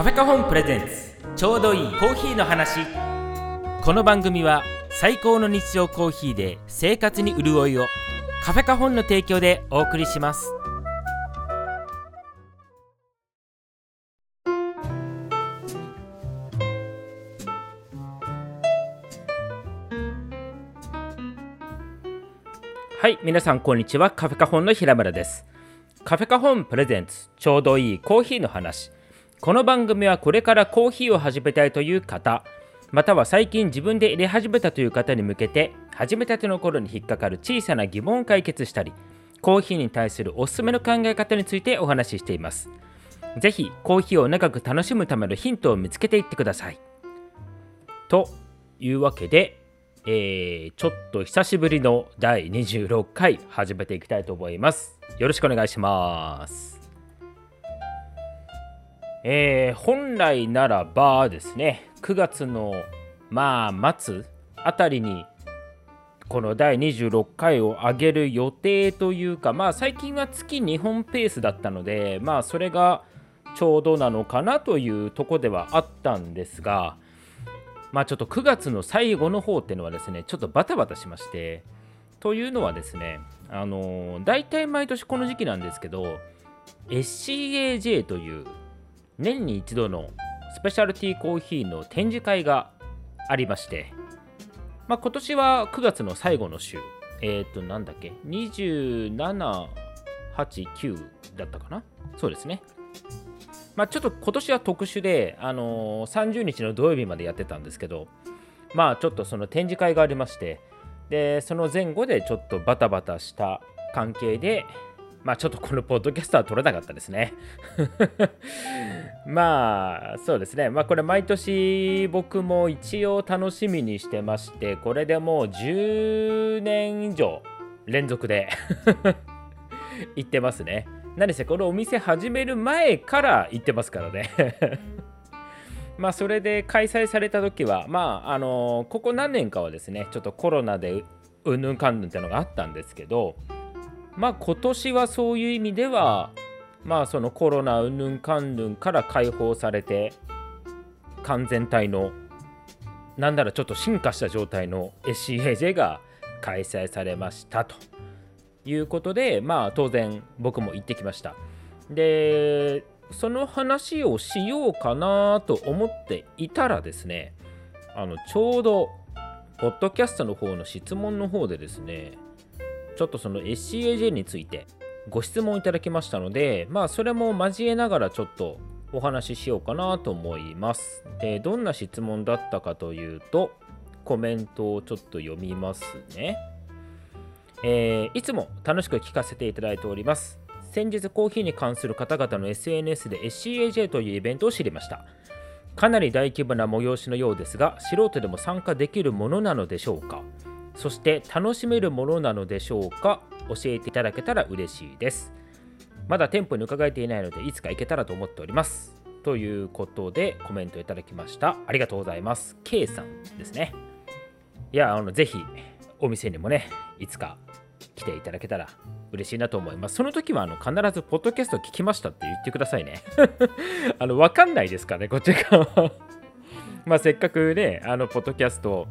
カフェカホンプレゼンツ。ちょうどいいコーヒーの話。この番組は最高の日常コーヒーで生活に潤いを。カフェカホンの提供でお送りします。はい皆さんこんにちは。カフェカホンの平村です。カフェカホンプレゼンツ。ちょうどいいコーヒーの話。この番組はこれからコーヒーを始めたいという方または最近自分で入れ始めたという方に向けて始めたての頃に引っかかる小さな疑問を解決したりコーヒーに対するおすすめの考え方についてお話ししています。ぜひコーヒーを長く楽しむためのヒントを見つけていってください。というわけで、えー、ちょっと久しぶりの第26回始めていきたいと思います。よろしくお願いします。えー、本来ならばですね9月のまあ末あたりにこの第26回を上げる予定というかまあ最近は月2本ペースだったのでまあそれがちょうどなのかなというとこではあったんですがまあちょっと9月の最後の方っていうのはですねちょっとバタバタしましてというのはですねあのー、大体毎年この時期なんですけど SCAJ という年に一度のスペシャルティーコーヒーの展示会がありまして、まあ、今年は9月の最後の週、えっ、ー、と、なんだっけ、27、8、9だったかな？そうですね。まあ、ちょっと今年は特殊で、あのー、30日の土曜日までやってたんですけど、まあちょっとその展示会がありまして、で、その前後でちょっとバタバタした関係で、まあちょっとこのポッドキャストは撮れなかったですね。まあそうですね。まあこれ毎年僕も一応楽しみにしてまして、これでもう10年以上連続で 行ってますね。何せこのお店始める前から行ってますからね まあそれで開催された時は、まああのここ何年かはですね、ちょっとコロナでうんぬんかんぬんってのがあったんですけど、まあ今年はそういう意味ではまあそのコロナうんぬんかんぬんから解放されて完全体のなんならちょっと進化した状態の SCAJ が開催されましたということでまあ当然僕も行ってきました。でその話をしようかなと思っていたらですねあのちょうどポッドキャストの方の質問の方でですねちょっとその SCAJ についてご質問いただきましたので、まあそれも交えながらちょっとお話ししようかなと思います。で、どんな質問だったかというと、コメントをちょっと読みますね。えー、いつも楽しく聞かせていただいております。先日コーヒーに関する方々の SNS で SCAJ というイベントを知りました。かなり大規模な催しのようですが、素人でも参加できるものなのでしょうか？そして楽しめるものなのでしょうか？教えていただけたら嬉しいですまだ店舗に伺えていないのでいつか行けたらと思っておりますということでコメントいただきましたありがとうございます K さんですねいやあのぜひお店にもねいつか来ていただけたら嬉しいなと思います。その時はあの必ずポッドキャスト聞きましたって言ってくださいね。あの、わかんないですかね、こっち側は。まあせっかくね、あの、ポッドキャスト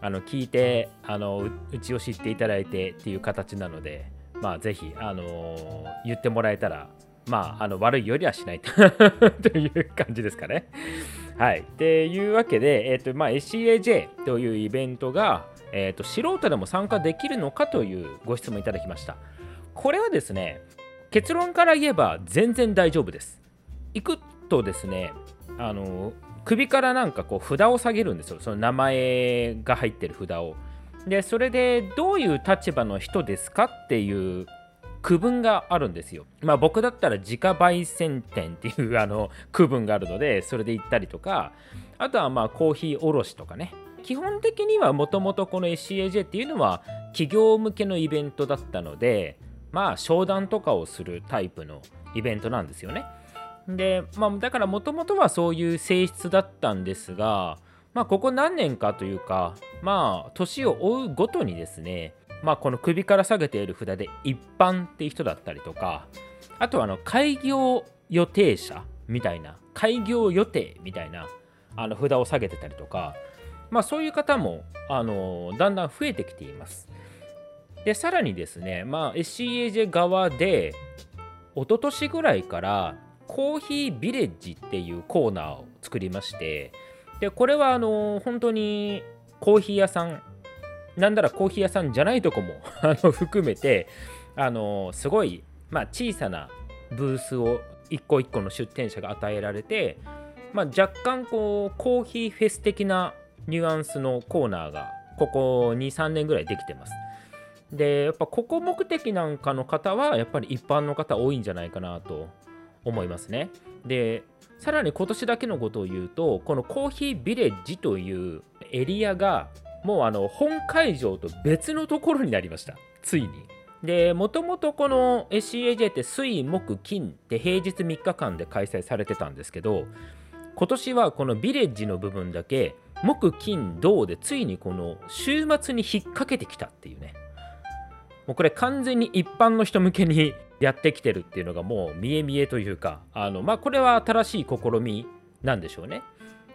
あの聞いてあのうちを知っていただいてっていう形なので、まあ、ぜひ、あの、言ってもらえたら、まあ、あの悪いよりはしない という感じですかね。はい。っていうわけで、えーとまあ、SCAJ というイベントが、えーと、素人でも参加できるのかというご質問いただきました。これはですね、結論から言えば全然大丈夫です。行くとですね、あの首からなんかこう札を下げるんですよその名前が入ってる札をでそれでどういう立場の人ですかっていう区分があるんですよ。まあ僕だったら自家焙煎店っていうあの区分があるのでそれで行ったりとかあとはまあコーヒー卸とかね基本的にはもともとこの SCAJ っていうのは企業向けのイベントだったのでまあ商談とかをするタイプのイベントなんですよね。で、まあ、だからもともとはそういう性質だったんですが、まあ、ここ何年かというか、まあ、年を追うごとにですね、まあ、この首から下げている札で一般っていう人だったりとか、あとはあの開業予定者みたいな開業予定みたいなあの札を下げてたりとか、まあ、そういう方もあのだんだん増えてきています。でさらにですね、まあ、SCAJ 側で一昨年ぐらいからコーヒービレッジっていうコーナーを作りましてでこれはあの本当にコーヒー屋さんなんならコーヒー屋さんじゃないとこも あの含めてあのすごい、まあ、小さなブースを一個一個の出店者が与えられて、まあ、若干こうコーヒーフェス的なニュアンスのコーナーがここ23年ぐらいできてます。でやっぱここ目的なんかの方はやっぱり一般の方多いんじゃないかなと思いますね。でさらに今年だけのことを言うとこのコーヒービレッジというエリアがもうあの本会場と別のところになりましたついに。でもともとこの CAJ って水木金って平日3日間で開催されてたんですけど今年はこのビレッジの部分だけ木金銅でついにこの週末に引っ掛けてきたっていうねもうこれ完全に一般の人向けにやってきてるっていうのがもう見え見えというかあのまあこれは新しい試みなんでしょうね。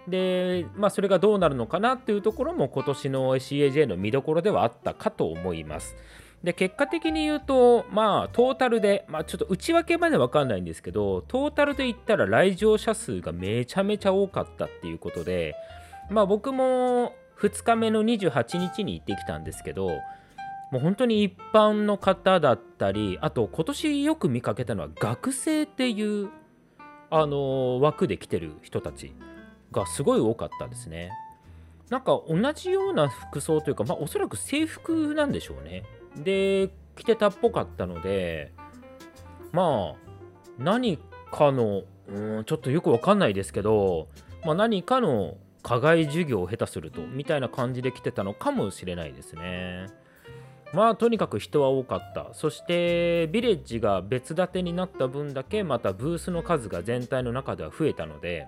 で、まあ、それがどうなるのかなっていうところも今年の CAJ の見どころではあったかと思います。で結果的に言うと、まあ、トータルで、まあ、ちょっと内訳まで分かんないんですけど、トータルで言ったら来場者数がめちゃめちゃ多かったっていうことで、まあ、僕も2日目の28日に行ってきたんですけど、もう本当に一般の方だったり、あと今年よく見かけたのは学生っていうあの枠で来てる人たち。がすごい多かったですね。なんか同じような服装というか、まあ、おそらく制服なんでしょうね。で、着てたっぽかったので、まあ、何かの、うん、ちょっとよくわかんないですけど、まあ、何かの課外授業を下手すると、みたいな感じで来てたのかもしれないですね。まあとにかく人は多かったそしてビレッジが別建てになった分だけまたブースの数が全体の中では増えたので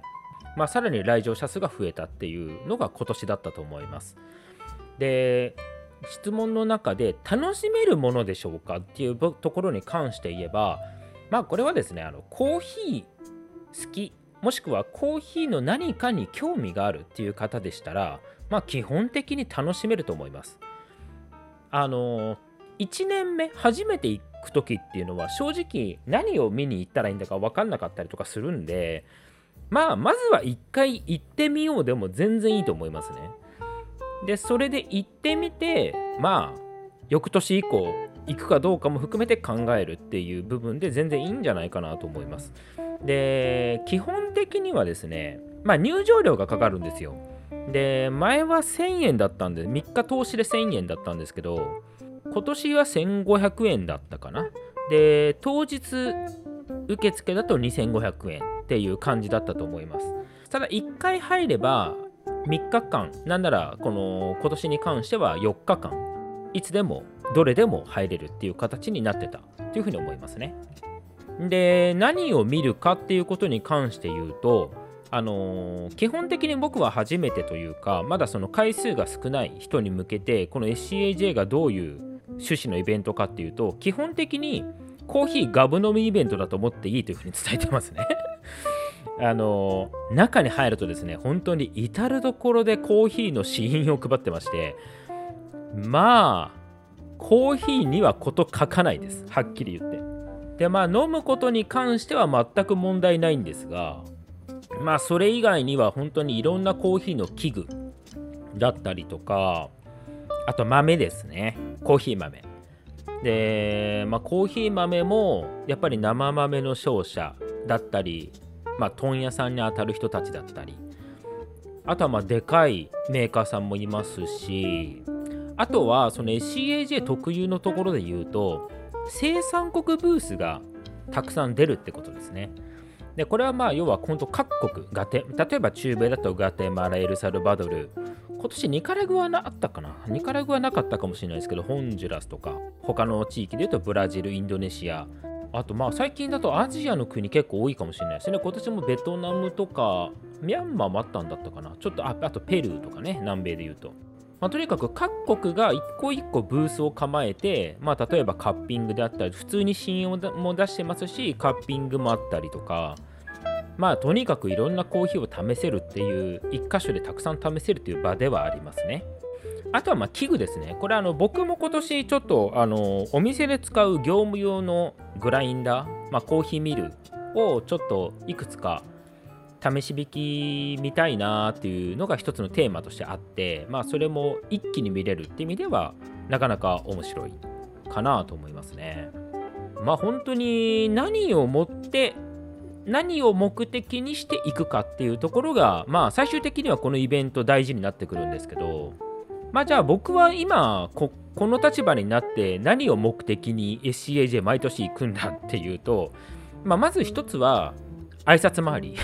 まあ、さらに来場者数が増えたっていうのが今年だったと思います。で質問の中で楽しめるものでしょうかっていうところに関して言えばまあこれはですねあのコーヒー好きもしくはコーヒーの何かに興味があるっていう方でしたらまあ基本的に楽しめると思います。あの1年目初めて行く時っていうのは正直何を見に行ったらいいんだか分かんなかったりとかするんでまあまずは一回行ってみようでも全然いいと思いますね。でそれで行ってみてまあ翌年以降行くかどうかも含めて考えるっていう部分で全然いいんじゃないかなと思います。で基本的にはですねまあ入場料がかかるんですよ。で前は1000円だったんで3日投資で1000円だったんですけど今年は1500円だったかな。で当日受付だと2500円っていう感じだったと思いますただ1回入れば3日間なんならこの今年に関しては4日間いつでもどれでも入れるっていう形になってたというふうに思いますねで何を見るかっていうことに関して言うとあのー、基本的に僕は初めてというかまだその回数が少ない人に向けてこの SCAJ がどういう趣旨のイベントかっていうと基本的にコーヒーガブ飲みイベントだと思っていいというふうに伝えてますね。あの中に入るとですね本当に至る所でコーヒーの試飲を配ってましてまあコーヒーにはこと書かないです。はっきり言って。でまあ飲むことに関しては全く問題ないんですがまあそれ以外には本当にいろんなコーヒーの器具だったりとかあと豆ですね。コーヒー豆。で、まあ、コーヒー豆もやっぱり生豆の商社だったり、まあ、問屋さんに当たる人たちだったり。あとはまあでかいメーカーさんもいますしあとはその SCAJ 特有のところで言うと生産国ブースがたくさん出るってことですね。でこれはまあ要は本当各国ガテ例えば中米だとガテマラエルサルバドル今年ニカラグアなあったかな？ニカラグアなかったかもしれないですけど、ホンジュラスとか、他の地域で言うとブラジル、インドネシア、あとまあ最近だとアジアの国結構多いかもしれないですね。今年もベトナムとか、ミャンマーもあったんだったかな？ちょっとあ、あとペルーとかね、南米で言うと。まあ、とにかく各国が一個一個ブースを構えて、まあ、例えばカッピングであったり、普通に試飲も出してますし、カッピングもあったりとか、まあとにかくいろんなコーヒーを試せるっていう一箇所でたくさん試せるという場ではありますね。あとはまあ器具ですね。これあの僕も今年ちょっとあのお店で使う業務用のグラインダー、まあ、コーヒーミルをちょっといくつか試し引き見たいなっていうのが一つのテーマとしてあって、まあそれも一気に見れるって意味ではなかなか面白いかなと思いますね。まあ本当に何をもって何を目的にしていくかっていうところがまあ最終的にはこのイベント大事になってくるんですけどまあじゃあ僕は今この立場になって何を目的に SCAJ 毎年行くんだっていうと、まあ、まず一つは挨拶回り。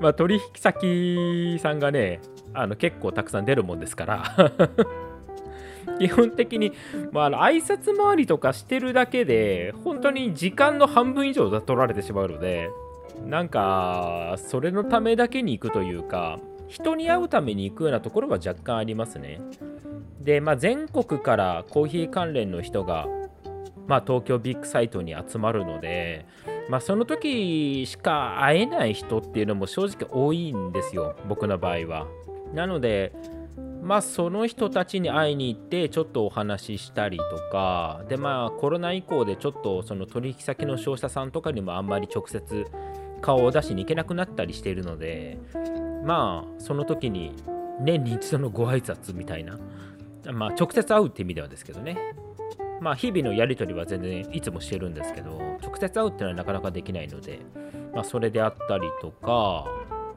まあ取引先さんがねあの結構たくさん出るもんですから。基本的に、まあ、あの挨拶回りとかしてるだけで本当に時間の半分以上取られてしまうのでなんかそれのためだけに行くというか人に会うために行くようなところは若干ありますね。で、まあ、全国からコーヒー関連の人が、まあ、東京ビッグサイトに集まるので、まあ、その時しか会えない人っていうのも正直多いんですよ僕の場合は。なのでまあその人たちに会いに行ってちょっとお話ししたりとかでまあコロナ以降でちょっとその取引先の商社さんとかにもあんまり直接顔を出しに行けなくなったりしているのでまあその時に年に一度のご挨拶みたいなまあ直接会うって意味ではですけどね。まあ日々のやり取りは全然いつもしてるんですけど直接会うっていうのはなかなかできないのでまあそれであったりとか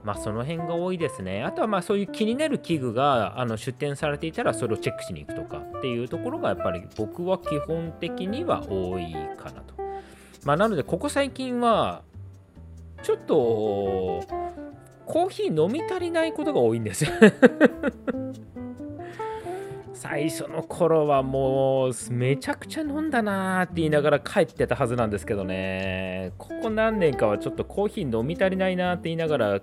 まあその辺が多いですね。あとはまあそういう気になる器具があの出展されていたらそれをチェックしに行くとかっていうところがやっぱり僕は基本的には多いかなと。まあなのでここ最近はちょっとコーヒー飲み足りないことが多いんです最初の頃はもうめちゃくちゃ飲んだなーって言いながら帰ってたはずなんですけどね。ここ何年かはちょっとコーヒー飲み足りないなって言いながら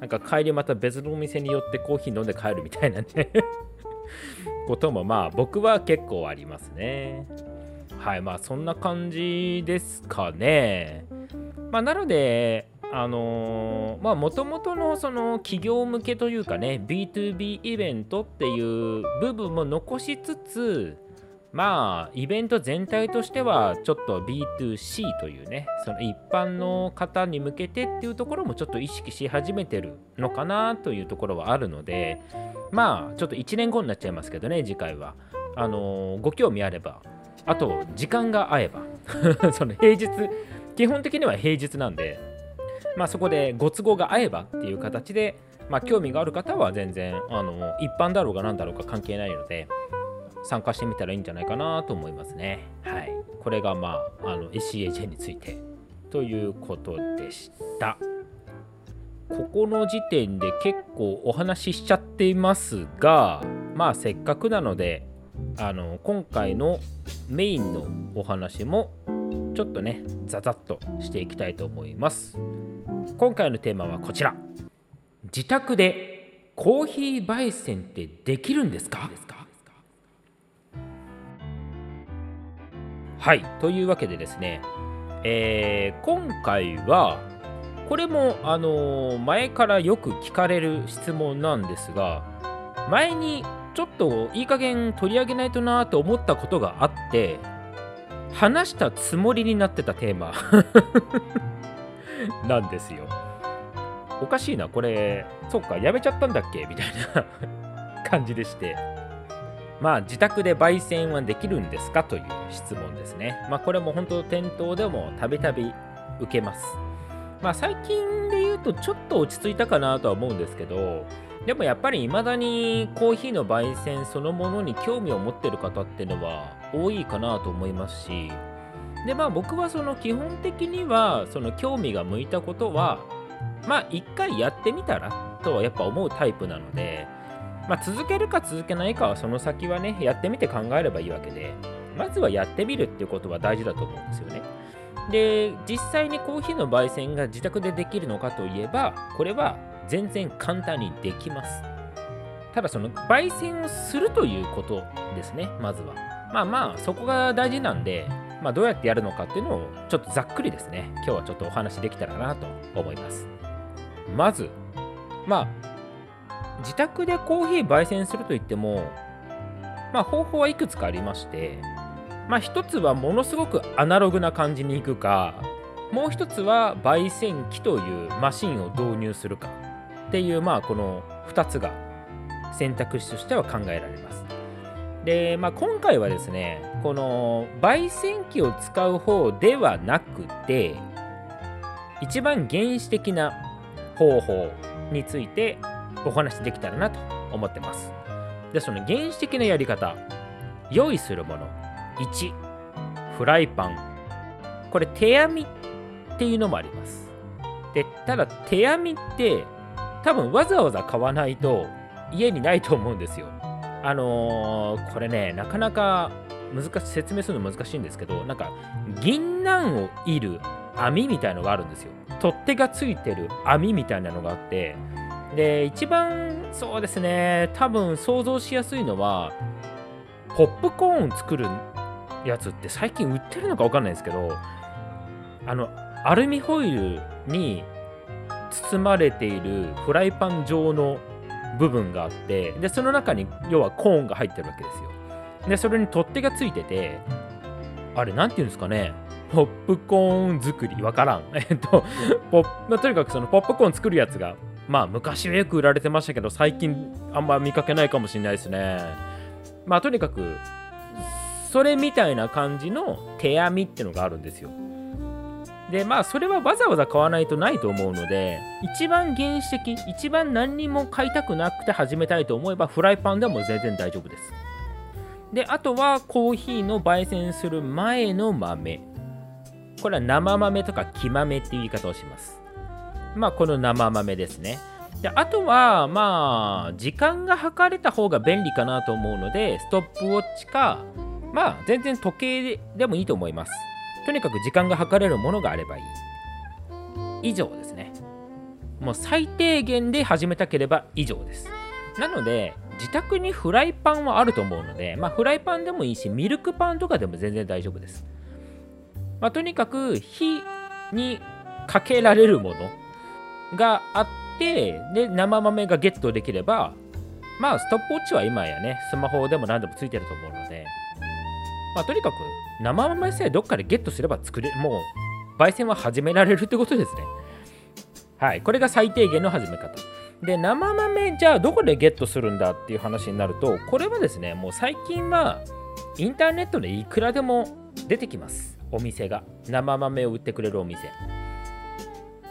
なんか帰りまた別のお店に寄ってコーヒー飲んで帰るみたいなね。こともまあ僕は結構ありますね。はいまあそんな感じですかね。まあなのであのー、まあもともとのその企業向けというかね B2B イベントっていう部分も残しつつまあイベント全体としてはちょっと B2C というねその一般の方に向けてっていうところもちょっと意識し始めてるのかなというところはあるのでまあちょっと1年後になっちゃいますけどね次回は。あのー、ご興味あればあと時間が合えば。その平日基本的には平日なんでまあ、そこでご都合が合えばっていう形で、まあ、興味がある方は全然あの一般だろうが何だろうか関係ないので参加してみたらいいんじゃないかなと思いますね。はい、これが、まあ、あの SCAJ についてということでした。ここの時点で結構お話ししちゃっていますがまあせっかくなのであの今回のメインのお話もちょっとねザザッとしていきたいと思います。今回のテーマはこちら。自宅でコーヒー焙煎ってできるんですか？はい。というわけでですね、えー、今回はこれもあのー、前からよく聞かれる質問なんですが前にちょっといい加減取り上げないとなと思ったことがあって話したつもりになってたテーマ なんですよ。おかしいな、これ、そっか、やめちゃったんだっけ？みたいな 感じでして。まあ、自宅で焙煎はできるんですか？という質問ですね。まあ、これも本当、店頭でもたびたび受けます。まあ、最近で言うと、ちょっと落ち着いたかなとは思うんですけど、でもやっぱり未だにコーヒーの焙煎そのものに興味を持ってる方っていうのは多いかなと思いますしでまあ僕はその基本的にはその興味が向いたことはまあ一回やってみたらとはやっぱ思うタイプなのでまあ続けるか続けないかはその先はねやってみて考えればいいわけでまずはやってみるっていうことは大事だと思うんですよね。で実際にコーヒーの焙煎が自宅でできるのかといえばこれは全然簡単にできます。ただその焙煎をするということですね、まずは。まあまあ、そこが大事なんで、まあ、どうやってやるのかっていうのをちょっとざっくりですね。今日はちょっとお話できたらなと思います。まずまあ自宅でコーヒー焙煎するといってもまあ方法はいくつかありましてまあ一つはものすごくアナログな感じにいくかもう一つは焙煎機というマシンを導入するかっていうまあこの2つが選択肢としては考えられます。で、まあ、今回はですねこの焙煎機を使う方ではなくて一番原始的な方法についてお話しできたらなと思ってます。でその原始的なやり方用意するもの1フライパン。これ手編みっていうのもあります。でただ手編みって多分わざわざ買わないと家にないと思うんですよ。あのー、これね、なかなか難し説明するの難しいんですけど、なんか、銀杏をいる網みたいのがあるんですよ。取っ手がついてる網みたいなのがあって、で、一番そうですね、多分想像しやすいのは、ポップコーン作るやつって最近売ってるのか分かんないですけど、あの、アルミホイルに包まれているフライパン状の部分があってでその中に要はコーンが入ってるわけですよ。でそれに取っ手がついててあれ何て言うんですかねポップコーン作りわからん。えっとポッとにかくそのポップコーン作るやつがまあ昔はよく売られてましたけど最近あんま見かけないかもしれないですね。まあとにかくそれみたいな感じの手編みってのがあるんですよ。でまあそれはわざわざ買わないとないと思うので一番原始的一番何にも買いたくなくて始めたいと思えばフライパンでも全然大丈夫です。であとはコーヒーの焙煎する前の豆。これは生豆とか木豆っていう言い方をします。まあこの生豆ですね。であとはまあ時間が測れた方が便利かなと思うのでストップウォッチかまあ全然時計でもいいと思います。とにかく時間が計れるものがあればいい。以上ですね。もう最低限で始めたければ以上です。なので、自宅にフライパンはあると思うので、まあ、フライパンでもいいし、ミルクパンとかでも全然大丈夫です。まあ、とにかく火にかけられるものがあって、で、生豆がゲットできれば、まあ、ストップウォッチは今やね、スマホでも何でもついてると思うので、まあ、とにかく生豆さえどっかでゲットすれば作れもう焙煎は始められるってことですね。はい。これが最低限の始め方。で生豆じゃあどこでゲットするんだっていう話になるとこれはですねもう最近はインターネットでいくらでも出てきます。お店が。生豆を売ってくれるお店。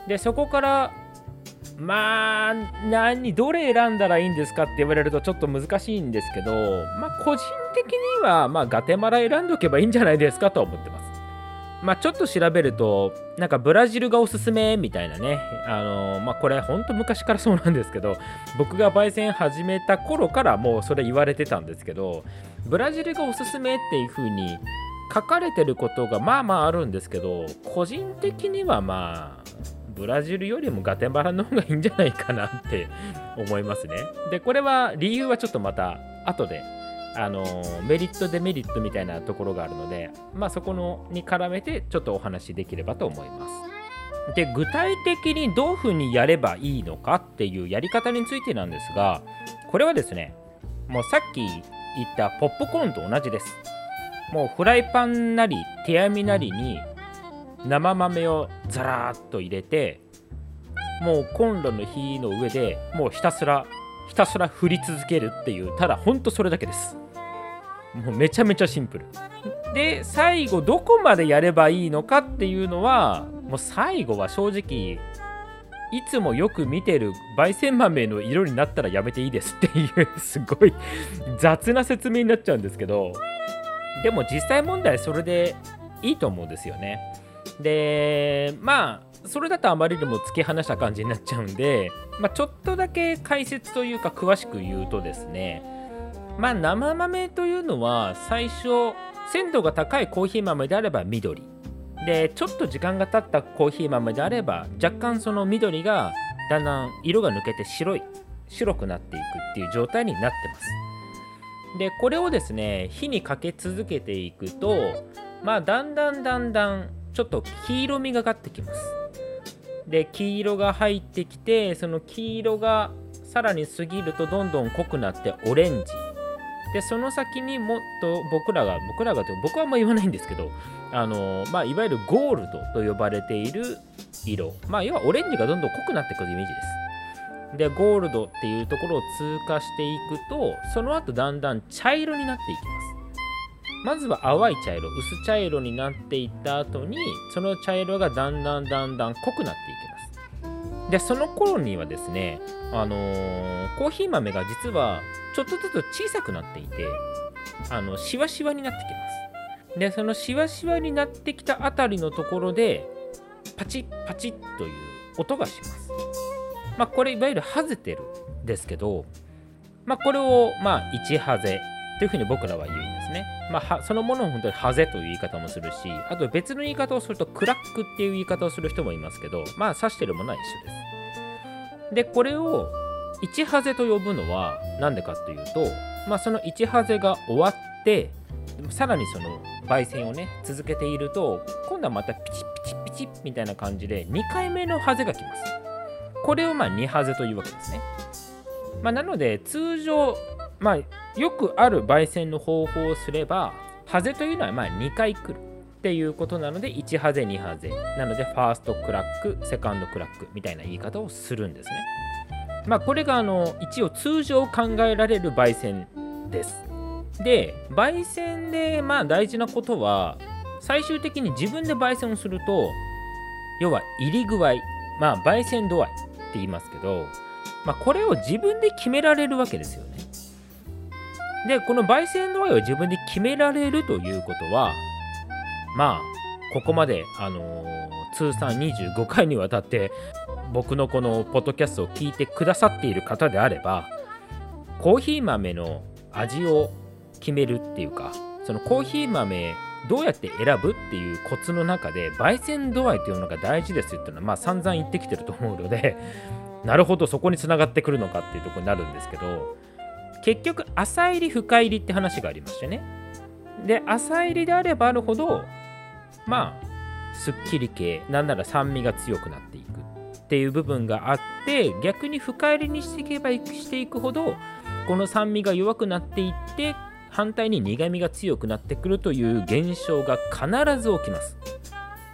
でそこからまあ何どれ選んだらいいんですかって言われるとちょっと難しいんですけどまあ個人的にはまあガテマラ選んどけばいいんじゃないですかと思ってます。まあちょっと調べるとなんかブラジルがおすすめみたいなね。あのまあこれほんと昔からそうなんですけど僕が焙煎始めた頃からもうそれ言われてたんですけどブラジルがおすすめっていう風に書かれてることがまあまああるんですけど個人的にはまあブラジルよりもガテマラの方がいいんじゃないかなって思いますね。で、これは理由はちょっとまた後で、あのメリットデメリットみたいなところがあるので、まあそこのに絡めてちょっとお話しできればと思います。で、具体的にどういうふうにやればいいのかっていうやり方についてなんですが、これはですね、もうさっき言ったポップコーンと同じです。もうフライパンなり手編みなりに生豆をザラーッと入れてもうコンロの火の上でもうひたすらひたすら振り続けるっていうただほんとそれだけです。もうめちゃめちゃシンプル。で最後どこまでやればいいのかっていうのはもう最後は正直いつもよく見てる焙煎豆の色になったらやめていいですっていうすごい雑な説明になっちゃうんですけどでも実際問題それでいいと思うんですよね。でまあそれだとあまりにも突き放した感じになっちゃうんで、まあ、ちょっとだけ解説というか詳しく言うとですねまあ生豆というのは最初鮮度が高いコーヒー豆であれば緑。でちょっと時間が経ったコーヒー豆であれば若干その緑がだんだん色が抜けて白い白くなっていくっていう状態になってます。でこれをですね火にかけ続けていくとまあだんだんだんだんちょっと黄色みがかってきます。で黄色が入ってきてその黄色がさらに過ぎるとどんどん濃くなってオレンジ。でその先にもっと僕らが僕らがと僕はあんま言わないんですけどあのまあいわゆるゴールドと呼ばれている色。まあ要はオレンジがどんどん濃くなってくるイメージです。でゴールドっていうところを通過していくとその後だんだん茶色になっていきます。まずは淡い茶色薄茶色になっていった後にその茶色がだんだんだんだん濃くなっていきます。でその頃にはですねあのー、コーヒー豆が実はちょっとずつ小さくなっていてあのシワシワになってきます。でそのシワシワになってきたあたりのところでパチッパチッという音がします。まあこれいわゆるハゼてるですけどまあこれをまあ1ハゼというふうに僕らは言うんですね。まあ、そのものを本当にハゼという言い方もするし、あと別の言い方をするとクラックっていう言い方をする人もいますけど、まあ指してるものは一緒です。で、これを1ハゼと呼ぶのは何でかっていうと、まあ、その1ハゼが終わって、さらにその焙煎をね、続けていると、今度はまたピチピチピチみたいな感じで2回目のハゼが来ます。これをまあ2ハゼというわけですね。まあ、なので通常まあ、よくある焙煎の方法をすれば、ハゼというのはま2回来るっていうことなので、1ハゼ、2ハゼ。なので、ファーストクラック、セカンドクラックみたいな言い方をするんですね。まあ、これがあの一応通常考えられる焙煎です。で、焙煎でまあ大事なことは、最終的に自分で焙煎をすると、要は入り具合、まあ焙煎度合いって言いますけど、まあ、これを自分で決められるわけですよね。で、この焙煎度合いを自分で決められるということは、まあ、ここまで、あのー、通算25回にわたって僕のこのポッドキャストを聞いてくださっている方であれば、コーヒー豆の味を決めるっていうか、そのコーヒー豆どうやって選ぶっていうコツの中で焙煎度合いというのが大事ですっていうのはまあ散々言ってきてると思うのでなるほどそこにつながってくるのかっていうとこになるんですけど結局浅入り深入りって話がありましてね。で浅入りであればあるほどまあすっきり系なんなら酸味が強くなっていくっていう部分があって逆に深入りにしていけばしていくほどこの酸味が弱くなっていって反対に苦みが強くなってくるという現象が必ず起きます。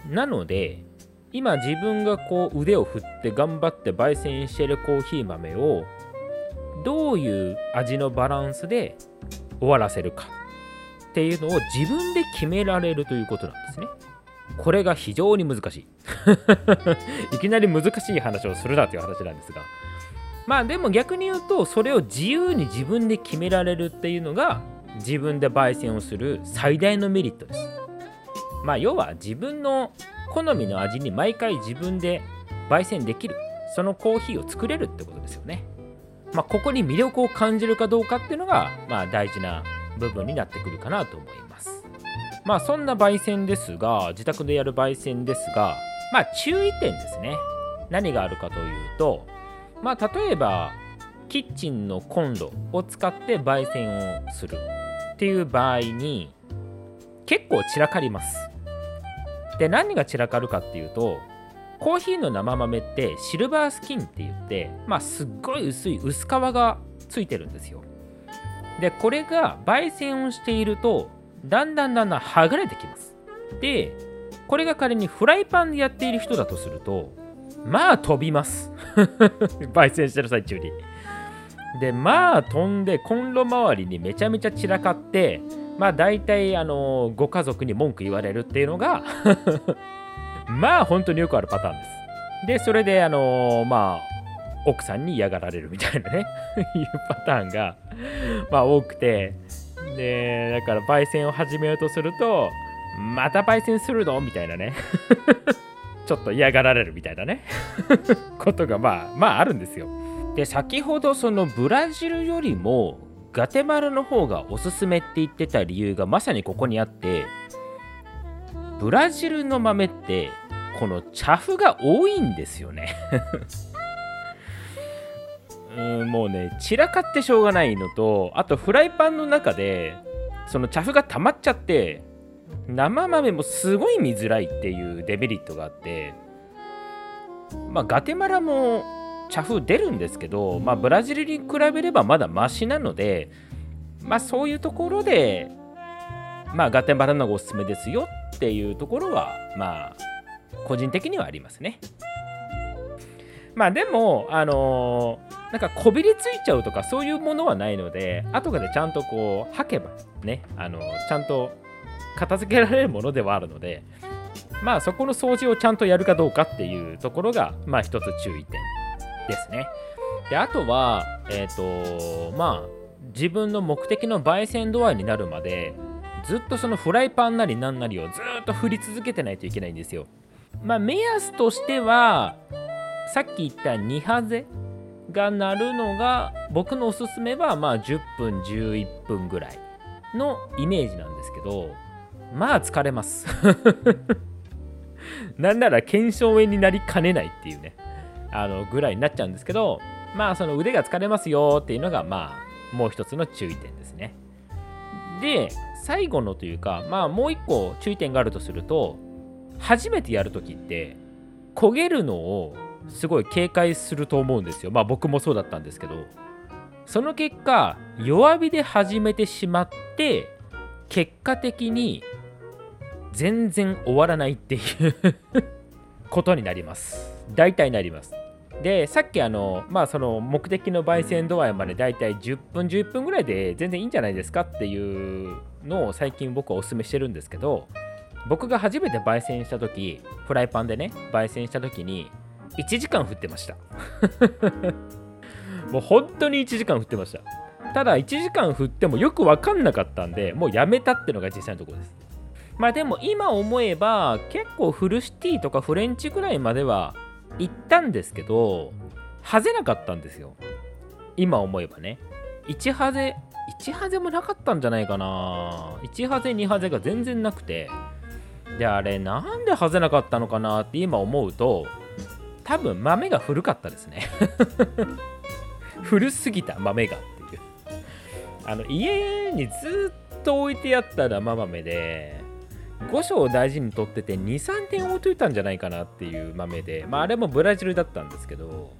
なので今自分がこう腕を振って頑張って焙煎してるコーヒー豆をどういう味のバランスで終わらせるかっていうのを自分で決められるということなんですね。これが非常に難しい。いきなり難しい話をするなという話なんですが。まあでも逆に言うとそれを自由に自分で決められるっていうのが自分で焙煎をする最大のメリットです。まあ要は自分の好みの味に毎回自分で焙煎できるそのコーヒーを作れるってことですよね。まあ、ここに魅力を感じるかどうかっていうのが、まあ、大事な部分になってくるかなと思います。まあそんな焙煎ですが、自宅でやる焙煎ですが、まあ注意点ですね。何があるかというと、まあ例えば、キッチンのコンロを使って焙煎をするっていう場合に、結構散らかります。で、何が散らかるかっていうと、コーヒーの生豆ってシルバースキンって言ってまあすっごい薄い薄皮がついてるんですよ。でこれが焙煎をしているとだんだんだんだん剥がれてきます。でこれが仮にフライパンでやっている人だとするとまあ飛びます。焙煎してる最中に。でまあ飛んでコンロ周りにめちゃめちゃ散らかってまあ大体あのご家族に文句言われるっていうのが まあ本当によくあるパターンです。で、それで、あのー、まあ、奥さんに嫌がられるみたいなね。いうパターンが、まあ多くて、で、だから焙煎を始めようとすると、また焙煎するの？みたいなね。ちょっと嫌がられるみたいなね。ことがまあ、まああるんですよ。で、先ほどそのブラジルよりもガテマラの方がおすすめって言ってた理由がまさにここにあって、ブラジルの豆ってこの茶フが多いんですよね。うんもうね散らかってしょうがないのとあとフライパンの中でその茶フが溜まっちゃって生豆もすごい見づらいっていうデメリットがあってまあガテマラも茶風出るんですけど、まあ、ブラジルに比べればまだマシなので、まあ、そういうところで、まあ、ガテマラのがおすすめですよっていうところは、まあ、個人的にはありますね。まあでも、あのー、なんかこびりついちゃうとかそういうものはないので、後からでちゃんとこう、吐けばね、あのー、ちゃんと片付けられるものではあるので、まあそこの掃除をちゃんとやるかどうかっていうところが、まあ一つ注意点ですね。で、あとは、えっ、ー、と、まあ、自分の目的の焙煎度合いになるまで、ずっとそのフライパンなりなんなりをずっと振り続けてないといけないんですよ。まあ、目安としては、さっき言った2ハゼが鳴るのが、僕のおすすめは、まあ、10分、11分ぐらいのイメージなんですけど、まあ、疲れます。なんなら検証炎になりかねないっていうね。あのぐらいになっちゃうんですけどまあその腕が疲れますよっていうのがまあもう一つの注意点ですねで最後のというかまあもう一個注意点があるとすると初めてやるときって焦げるのをすごい警戒すると思うんですよ。まあ僕もそうだったんですけど。その結果弱火で始めてしまって結果的に全然終わらないっていう ことになります。大体なります。でさっきあのまあその目的の焙煎度合いまでだいたい10分11分ぐらいで全然いいんじゃないですかっていうのを最近僕はお勧めしてるんですけど僕が初めて焙煎した時フライパンでね焙煎した時に1時間振ってました。もう本当に1時間振ってました。ただ1時間振ってもよく分かんなかったんでもうやめたってのが実際のところです。まあでも今思えば結構フルシティとかフレンチぐらいまでは行ったんですけど外せなかったんですよ。今思えばね。1ハゼ1ハゼもなかったんじゃないかな。1ハゼ2ハゼが全然なくて。であれなんで外せなかったのかなって今思うと多分豆が古かったですね。古すぎた豆がっていう。あの家にずっと置いてあった生豆で5章を大事に取ってて23点置いといたんじゃないかなっていう豆でまああれもブラジルだったんですけど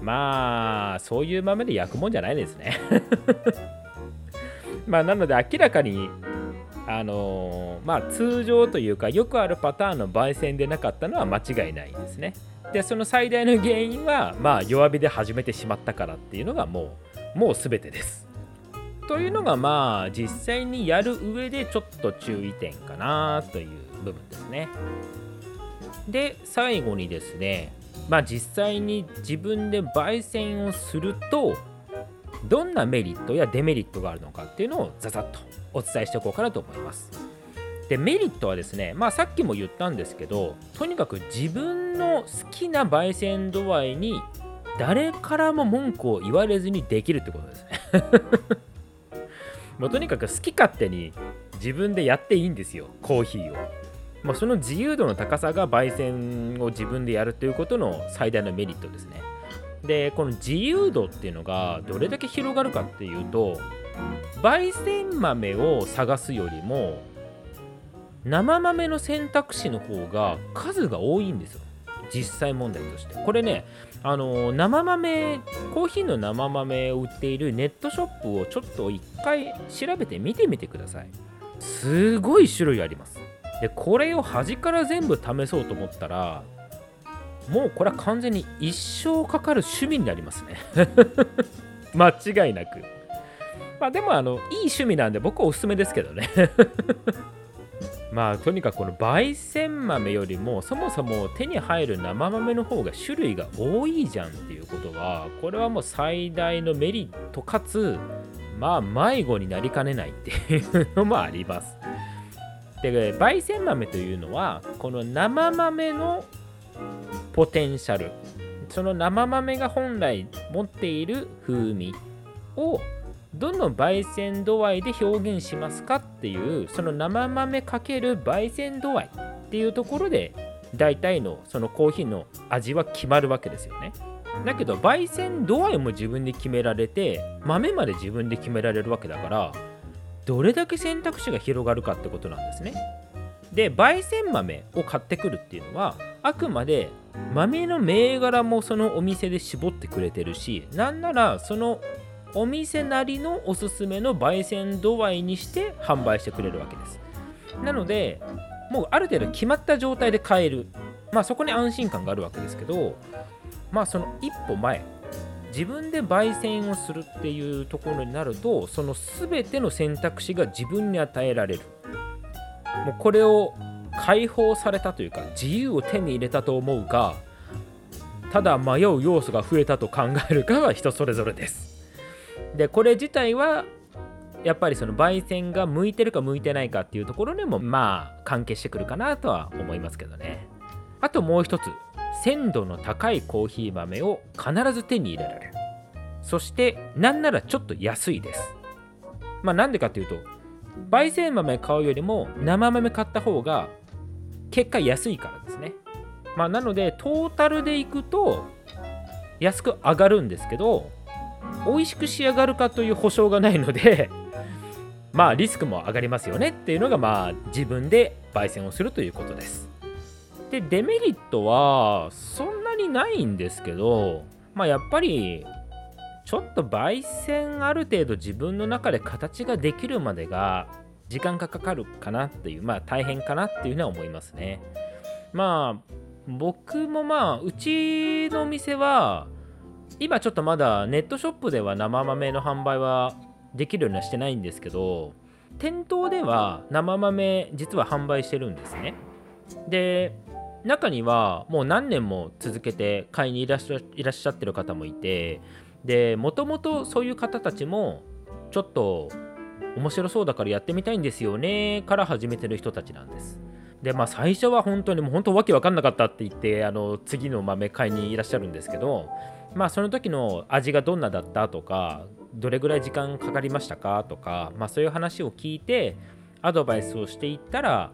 まあそういう豆で焼くもんじゃないですね。まあなので明らかにあのー、まあ通常というかよくあるパターンの焙煎でなかったのは間違いないですねでその最大の原因はまあ弱火で始めてしまったからっていうのがもうもう全てですというのがまあ実際にやる上でちょっと注意点かなという部分ですね。で最後にですねまあ実際に自分で焙煎をするとどんなメリットやデメリットがあるのかっていうのをざざっとお伝えしておこうかなと思います。でメリットはですねまあさっきも言ったんですけどとにかく自分の好きな焙煎度合いに誰からも文句を言われずにできるってことですね もうとにかく好き勝手に自分でやっていいんですよコーヒーを。まあ、その自由度の高さが焙煎を自分でやるということの最大のメリットですね。でこの自由度っていうのがどれだけ広がるかっていうと焙煎豆を探すよりも生豆の選択肢の方が数が多いんですよ。実際問題として。これねあの生豆コーヒーの生豆を売っているネットショップをちょっと一回調べて見てみてください。すごい種類あります。でこれを端から全部試そうと思ったらもうこれは完全に一生かかる趣味になりますね。間違いなく。まあでもあのいい趣味なんで僕はおすすめですけどね まあとにかくこの焙煎豆よりもそもそも手に入る生豆の方が種類が多いじゃんっていうことはこれはもう最大のメリットかつまあ迷子になりかねないっていうのもあります。で焙煎豆というのはこの生豆のポテンシャルその生豆が本来持っている風味をどの焙煎度合いで表現しますかっていうその生豆かける焙煎度合いっていうところで大体のそのコーヒーの味は決まるわけですよね。だけど焙煎度合いも自分で決められて豆まで自分で決められるわけだからどれだけ選択肢が広がるかってことなんですね。で焙煎豆を買ってくるっていうのはあくまで豆の銘柄もそのお店で絞ってくれてるしなんならそのお店なりのおすすめの焙煎度合いにして販売してくれるわけです。なのでもうある程度決まった状態で買える。まあそこに安心感があるわけですけどまあその一歩前自分で焙煎をするっていうところになるとその全ての選択肢が自分に与えられる。もうこれを解放されたというか自由を手に入れたと思うかただ迷う要素が増えたと考えるかは人それぞれです。でこれ自体はやっぱりその焙煎が向いてるか向いてないかっていうところにもまあ関係してくるかなとは思いますけどね。あともう一つ鮮度の高いコーヒー豆を必ず手に入れられる。そしてなんならちょっと安いです。まあなんでかっていうと焙煎豆買うよりも生豆買った方が結果安いからですね。まあなのでトータルでいくと安く上がるんですけど美味しく仕上がるかという保証がないので まあリスクも上がりますよねっていうのがまあ自分で焙煎をするということです。でデメリットはそんなにないんですけどまあやっぱりちょっと焙煎ある程度自分の中で形ができるまでが時間がかかるかなっていうまあ大変かなっていうのは思いますね。まあ僕もまあうちのお店は今ちょっとまだネットショップでは生豆の販売はできるようにはしてないんですけど店頭では生豆実は販売してるんですね。で中にはもう何年も続けて買いにいらっしゃいらっしゃってる方もいてでもともとそういう方たちもちょっと面白そうだからやってみたいんですよねから始めてる人たちなんです。でまあ最初は本当にもう本当わけわかんなかったって言ってあの次の豆買いにいらっしゃるんですけどまあその時の味がどんなだったとかどれぐらい時間かかりましたかとか、まあ、そういう話を聞いてアドバイスをしていったら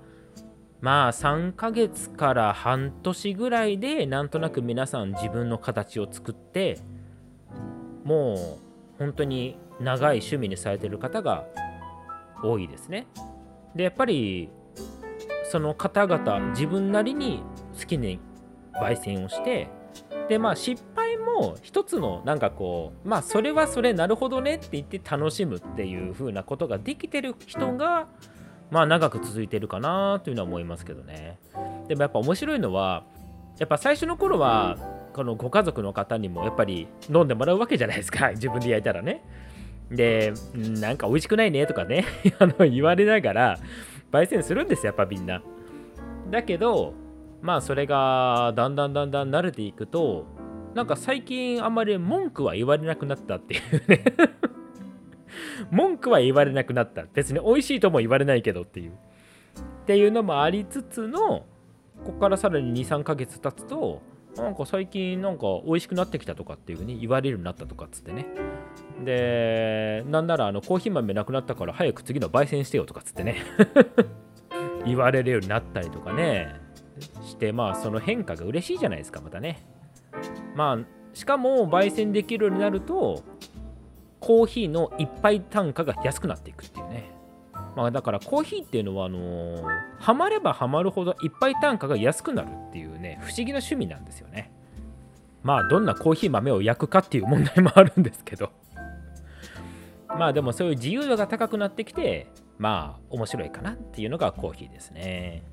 まあ3ヶ月から半年ぐらいでなんとなく皆さん自分の形を作ってもう本当に長い趣味にされてる方が多いですね。でやっぱりその方々自分なりに好きに焙煎をしてでまあ失も一つのなんかこうまあそれはそれなるほどねって言って楽しむっていう風なことができてる人がまあ長く続いてるかなというのは思いますけどね。でもやっぱ面白いのはやっぱ最初の頃はこのご家族の方にもやっぱり飲んでもらうわけじゃないですか。自分で焼いたらね。でなんか美味しくないねとかね。あの言われながら焙煎するんですやっぱみんな。だけどまあそれがだんだんだんだん慣れていくとなんか最近あんまり文句は言われなくなったっていうね。文句は言われなくなった。別に美味しいとも言われないけどっていう。っていうのもありつつのここからさらに23ヶ月経つとなんか最近なんか美味しくなってきたとかっていう風に言われるようになったとかっつってね。でなんならあのコーヒー豆なくなったから早く次の焙煎してよとかっつってね。言われるようになったりとかね。してまあその変化が嬉しいじゃないですかまたね。まあしかも焙煎できるようになるとコーヒーの一杯単価が安くなっていくっていうね。まあだからコーヒーっていうのはあのー、ハマればハマるほど一杯単価が安くなるっていうね不思議な趣味なんですよね。まあどんなコーヒー豆を焼くかっていう問題もあるんですけど。まあでもそういう自由度が高くなってきてまあ面白いかなっていうのがコーヒーですね。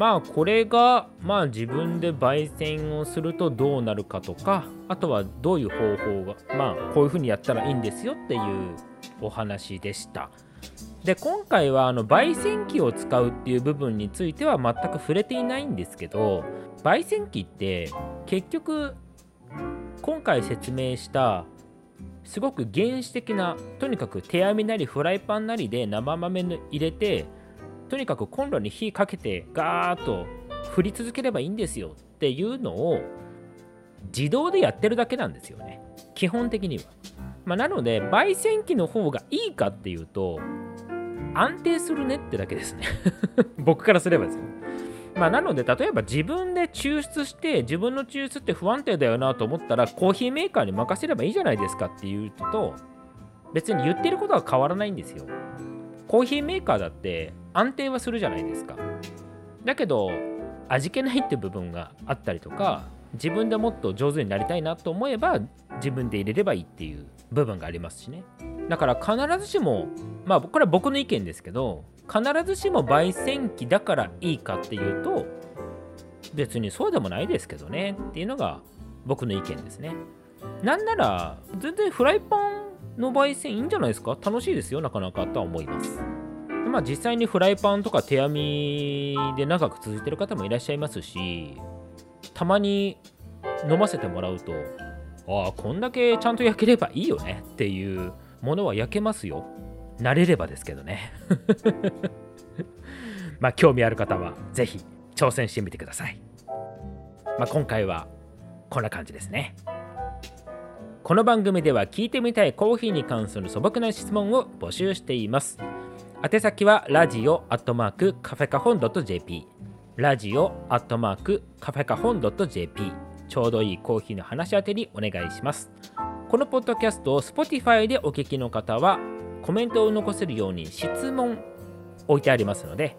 まあこれがまあ自分で焙煎をするとどうなるかとかあとはどういう方法がまあこういうふうにやったらいいんですよっていうお話でした。で今回はあの焙煎機を使うっていう部分については全く触れていないんですけど焙煎機って結局今回説明したすごく原始的なとにかく手編みなりフライパンなりで生豆入れてとにかくコンロに火かけてガーッと振り続ければいいんですよっていうのを自動でやってるだけなんですよね。基本的には、まあ、なので焙煎機の方がいいかっていうと安定するねってだけですね。僕からすればですよ。まあ、なので例えば自分で抽出して自分の抽出って不安定だよなと思ったらコーヒーメーカーに任せればいいじゃないですかっていうのと別に言ってることは変わらないんですよ。コーヒーメーカーだって安定はするじゃないですか。だけど味気ないって部分があったりとか自分でもっと上手になりたいなと思えば自分で入れればいいっていう部分がありますしね。だから必ずしもまあこれは僕の意見ですけど必ずしも焙煎機だからいいかっていうと別にそうでもないですけどねっていうのが僕の意見ですね。なんなら全然フライパンの焙煎いいんじゃないですか？楽しいですよなかなかとは思います。まあ実際にフライパンとか手編みで長く続いてる方もいらっしゃいますしたまに飲ませてもらうとああこんだけちゃんと焼ければいいよねっていうものは焼けますよ。慣れればですけどね。まあ興味ある方は是非挑戦してみてください。まあ今回はこんな感じですね。この番組では聞いてみたいコーヒーに関する素朴な質問を募集しています。宛先はラジオアットマークカフェカホン .jp ラジオアットマークカフェカホン .jp ちょうどいいコーヒーの話し当てにお願いします。このポッドキャストを Spotify でお聞きの方はコメントを残せるように質問置いてありますので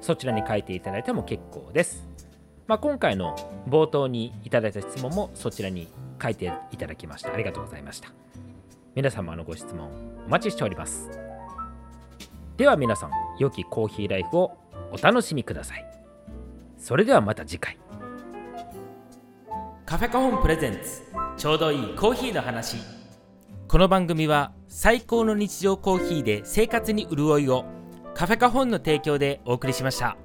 そちらに書いていただいても結構です、まあ、今回の冒頭にいただいた質問もそちらに書いていただきました。ありがとうございました。皆様のご質問お待ちしております。では皆さん良きコーヒーライフをお楽しみください。それではまた次回。カフェカホンプレゼンツちょうどいいコーヒーの話。この番組は最高の日常コーヒーで生活に潤いをカフェカホンの提供でお送りしました。